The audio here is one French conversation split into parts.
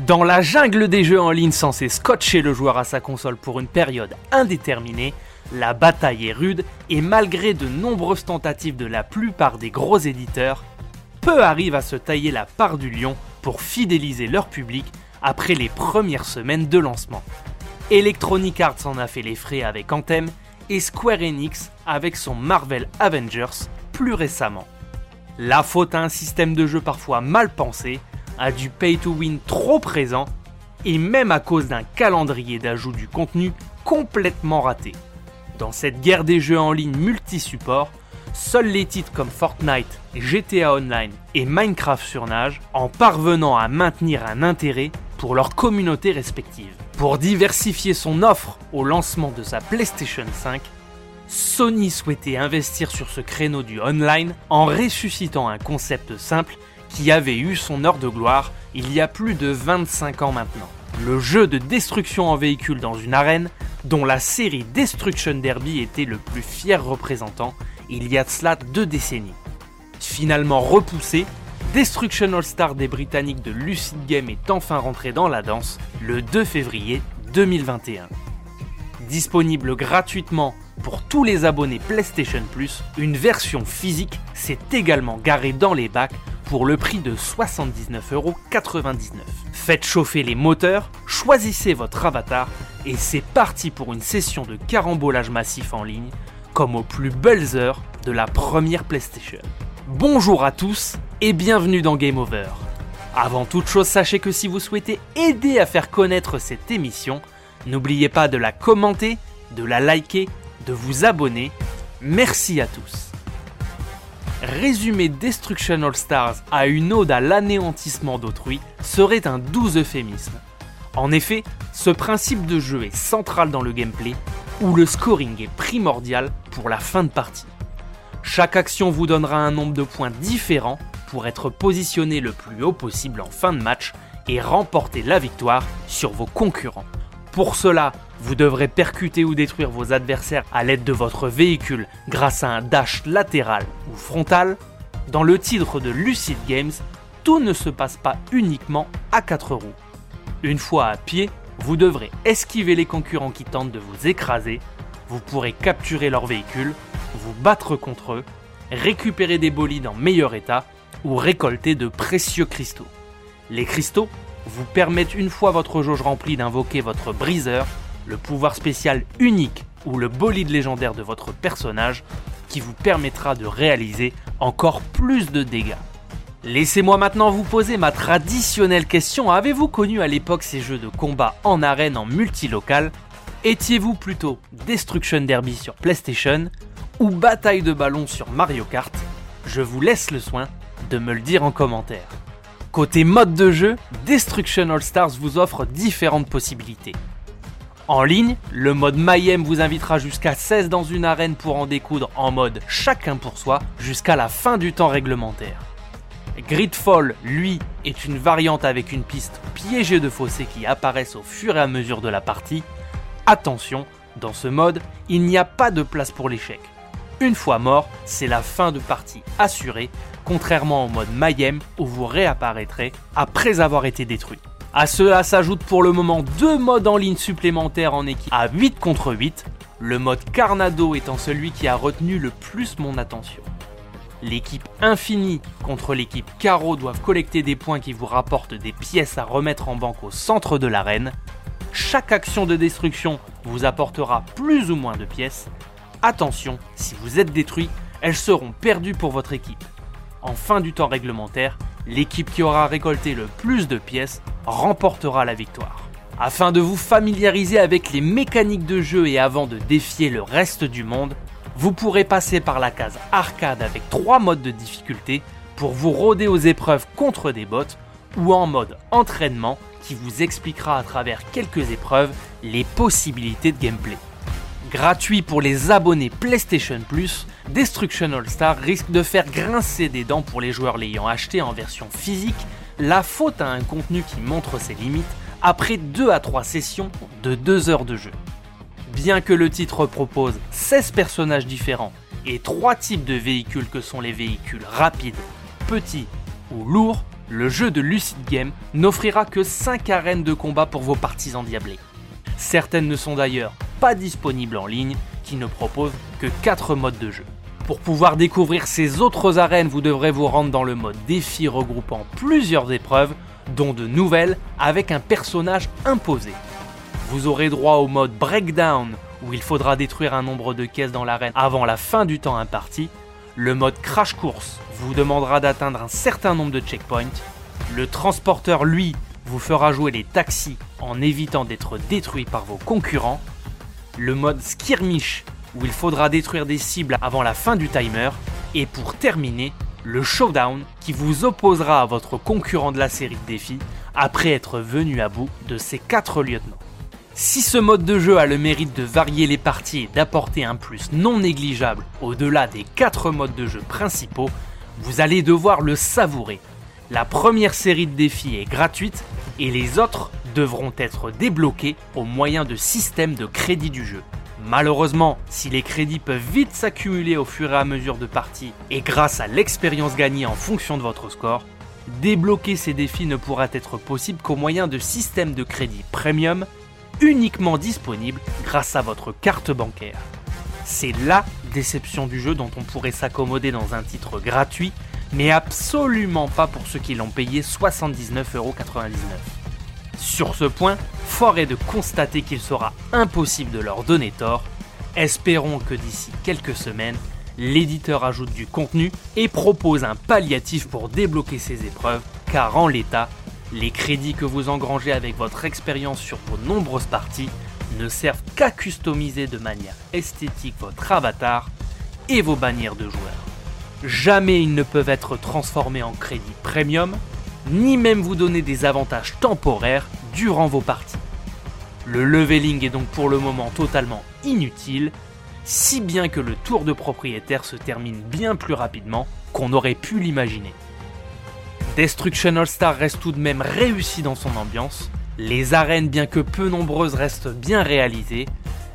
Dans la jungle des jeux en ligne censés scotcher le joueur à sa console pour une période indéterminée, la bataille est rude et malgré de nombreuses tentatives de la plupart des gros éditeurs, peu arrivent à se tailler la part du lion pour fidéliser leur public après les premières semaines de lancement. Electronic Arts en a fait les frais avec Anthem et Square Enix avec son Marvel Avengers plus récemment. La faute à un système de jeu parfois mal pensé, à du pay to win trop présent et même à cause d'un calendrier d'ajout du contenu complètement raté. Dans cette guerre des jeux en ligne multi-support, seuls les titres comme Fortnite, GTA Online et Minecraft surnagent en parvenant à maintenir un intérêt pour leur communauté respective. Pour diversifier son offre au lancement de sa PlayStation 5, Sony souhaitait investir sur ce créneau du online en ressuscitant un concept simple qui avait eu son heure de gloire il y a plus de 25 ans maintenant. Le jeu de destruction en véhicule dans une arène dont la série Destruction Derby était le plus fier représentant il y a de cela deux décennies. Finalement repoussé, Destruction All-Star des Britanniques de Lucid Game est enfin rentré dans la danse le 2 février 2021. Disponible gratuitement pour tous les abonnés PlayStation Plus, une version physique s'est également garée dans les bacs pour le prix de 79,99€. Faites chauffer les moteurs, choisissez votre avatar et c'est parti pour une session de carambolage massif en ligne, comme aux plus belles heures de la première PlayStation. Bonjour à tous et bienvenue dans Game Over. Avant toute chose, sachez que si vous souhaitez aider à faire connaître cette émission, n'oubliez pas de la commenter, de la liker, de vous abonner. Merci à tous résumer Destruction All Stars à une ode à l'anéantissement d'autrui serait un doux euphémisme. En effet, ce principe de jeu est central dans le gameplay, où le scoring est primordial pour la fin de partie. Chaque action vous donnera un nombre de points différent pour être positionné le plus haut possible en fin de match et remporter la victoire sur vos concurrents. Pour cela, vous devrez percuter ou détruire vos adversaires à l'aide de votre véhicule grâce à un dash latéral ou frontal. Dans le titre de Lucid Games, tout ne se passe pas uniquement à 4 roues. Une fois à pied, vous devrez esquiver les concurrents qui tentent de vous écraser, vous pourrez capturer leur véhicule, vous battre contre eux, récupérer des bolides en meilleur état ou récolter de précieux cristaux. Les cristaux vous permettent une fois votre jauge remplie d'invoquer votre briseur, le pouvoir spécial unique ou le bolide légendaire de votre personnage qui vous permettra de réaliser encore plus de dégâts. Laissez-moi maintenant vous poser ma traditionnelle question. Avez-vous connu à l'époque ces jeux de combat en arène en multilocal? Étiez-vous plutôt Destruction Derby sur PlayStation ou Bataille de ballon sur Mario Kart? Je vous laisse le soin de me le dire en commentaire. Côté mode de jeu, Destruction All Stars vous offre différentes possibilités. En ligne, le mode Mayhem vous invitera jusqu'à 16 dans une arène pour en découdre en mode chacun pour soi jusqu'à la fin du temps réglementaire. Gridfall, lui, est une variante avec une piste piégée de fossés qui apparaissent au fur et à mesure de la partie. Attention, dans ce mode, il n'y a pas de place pour l'échec. Une fois mort, c'est la fin de partie assurée, contrairement au mode Mayhem où vous réapparaîtrez après avoir été détruit. À cela s'ajoutent pour le moment deux modes en ligne supplémentaires en équipe à 8 contre 8, le mode Carnado étant celui qui a retenu le plus mon attention. L'équipe Infinie contre l'équipe Caro doivent collecter des points qui vous rapportent des pièces à remettre en banque au centre de l'arène. Chaque action de destruction vous apportera plus ou moins de pièces Attention, si vous êtes détruit, elles seront perdues pour votre équipe. En fin du temps réglementaire, l'équipe qui aura récolté le plus de pièces remportera la victoire. Afin de vous familiariser avec les mécaniques de jeu et avant de défier le reste du monde, vous pourrez passer par la case arcade avec trois modes de difficulté pour vous rôder aux épreuves contre des bots ou en mode entraînement qui vous expliquera à travers quelques épreuves les possibilités de gameplay gratuit pour les abonnés PlayStation Plus, Destruction All Star risque de faire grincer des dents pour les joueurs l'ayant acheté en version physique, la faute à un contenu qui montre ses limites après 2 à 3 sessions de 2 heures de jeu. Bien que le titre propose 16 personnages différents et 3 types de véhicules que sont les véhicules rapides, petits ou lourds, le jeu de Lucid Game n'offrira que 5 arènes de combat pour vos parties endiablées. Certaines ne sont d'ailleurs pas disponibles en ligne, qui ne proposent que 4 modes de jeu. Pour pouvoir découvrir ces autres arènes, vous devrez vous rendre dans le mode défi regroupant plusieurs épreuves, dont de nouvelles avec un personnage imposé. Vous aurez droit au mode Breakdown, où il faudra détruire un nombre de caisses dans l'arène avant la fin du temps imparti. Le mode Crash Course vous demandera d'atteindre un certain nombre de checkpoints. Le transporteur, lui, vous fera jouer les taxis en évitant d'être détruit par vos concurrents. Le mode Skirmish où il faudra détruire des cibles avant la fin du timer, et pour terminer, le showdown qui vous opposera à votre concurrent de la série de défis après être venu à bout de ses 4 lieutenants. Si ce mode de jeu a le mérite de varier les parties et d'apporter un plus non négligeable au-delà des 4 modes de jeu principaux, vous allez devoir le savourer. La première série de défis est gratuite et les autres devront être débloqués au moyen de systèmes de crédit du jeu. Malheureusement, si les crédits peuvent vite s'accumuler au fur et à mesure de parties et grâce à l'expérience gagnée en fonction de votre score, débloquer ces défis ne pourra être possible qu'au moyen de systèmes de crédit premium uniquement disponibles grâce à votre carte bancaire. C'est la déception du jeu dont on pourrait s'accommoder dans un titre gratuit, mais absolument pas pour ceux qui l'ont payé 79,99€. Sur ce point, fort de constater qu'il sera impossible de leur donner tort. Espérons que d'ici quelques semaines, l'éditeur ajoute du contenu et propose un palliatif pour débloquer ces épreuves, car en l'état, les crédits que vous engrangez avec votre expérience sur vos nombreuses parties ne servent qu'à customiser de manière esthétique votre avatar et vos bannières de joueurs. Jamais ils ne peuvent être transformés en crédits premium, ni même vous donner des avantages temporaires durant vos parties. Le leveling est donc pour le moment totalement inutile, si bien que le tour de propriétaire se termine bien plus rapidement qu'on aurait pu l'imaginer. Destruction All Star reste tout de même réussi dans son ambiance, les arènes bien que peu nombreuses restent bien réalisées,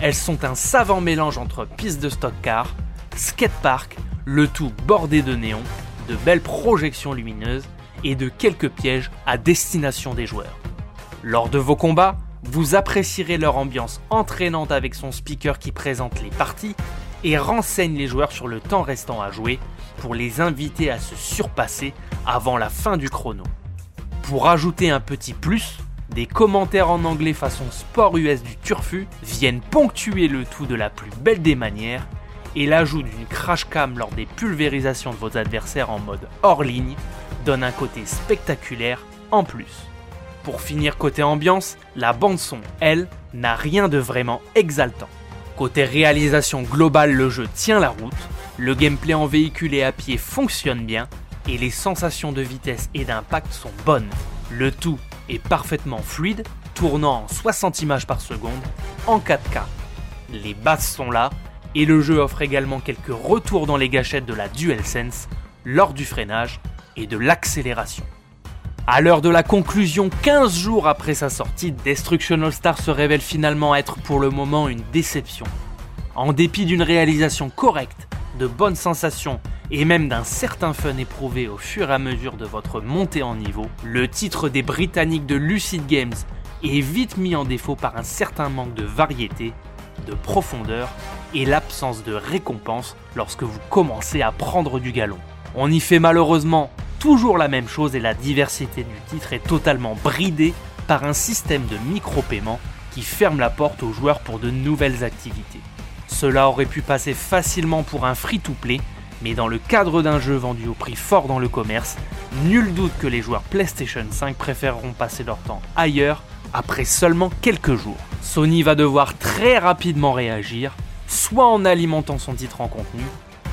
elles sont un savant mélange entre pistes de stock car, skatepark, le tout bordé de néons, de belles projections lumineuses et de quelques pièges à destination des joueurs. Lors de vos combats, vous apprécierez leur ambiance entraînante avec son speaker qui présente les parties et renseigne les joueurs sur le temps restant à jouer pour les inviter à se surpasser avant la fin du chrono. Pour ajouter un petit plus, des commentaires en anglais façon sport US du Turfu viennent ponctuer le tout de la plus belle des manières et l'ajout d'une crash cam lors des pulvérisations de vos adversaires en mode hors ligne donne un côté spectaculaire en plus. Pour finir côté ambiance, la bande son, elle, n'a rien de vraiment exaltant. Côté réalisation globale, le jeu tient la route, le gameplay en véhicule et à pied fonctionne bien, et les sensations de vitesse et d'impact sont bonnes. Le tout est parfaitement fluide, tournant en 60 images par seconde, en 4K. Les basses sont là, et le jeu offre également quelques retours dans les gâchettes de la DualSense lors du freinage et de l'accélération. À l'heure de la conclusion, 15 jours après sa sortie, Destruction All Star se révèle finalement être pour le moment une déception. En dépit d'une réalisation correcte, de bonnes sensations et même d'un certain fun éprouvé au fur et à mesure de votre montée en niveau, le titre des Britanniques de Lucid Games est vite mis en défaut par un certain manque de variété, de profondeur et l'absence de récompense lorsque vous commencez à prendre du galon. On y fait malheureusement toujours la même chose et la diversité du titre est totalement bridée par un système de micro-paiement qui ferme la porte aux joueurs pour de nouvelles activités. Cela aurait pu passer facilement pour un free-to-play, mais dans le cadre d'un jeu vendu au prix fort dans le commerce, nul doute que les joueurs PlayStation 5 préféreront passer leur temps ailleurs après seulement quelques jours. Sony va devoir très rapidement réagir, soit en alimentant son titre en contenu,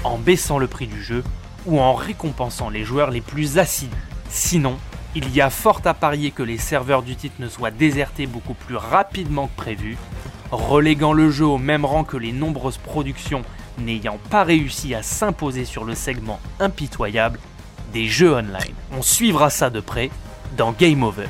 en baissant le prix du jeu, ou en récompensant les joueurs les plus assidus. Sinon, il y a fort à parier que les serveurs du titre ne soient désertés beaucoup plus rapidement que prévu, reléguant le jeu au même rang que les nombreuses productions n'ayant pas réussi à s'imposer sur le segment impitoyable des jeux online. On suivra ça de près dans Game Over.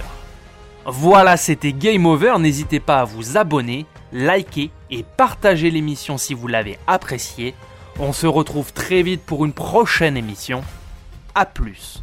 Voilà, c'était Game Over, n'hésitez pas à vous abonner, liker et partager l'émission si vous l'avez appréciée. On se retrouve très vite pour une prochaine émission. A plus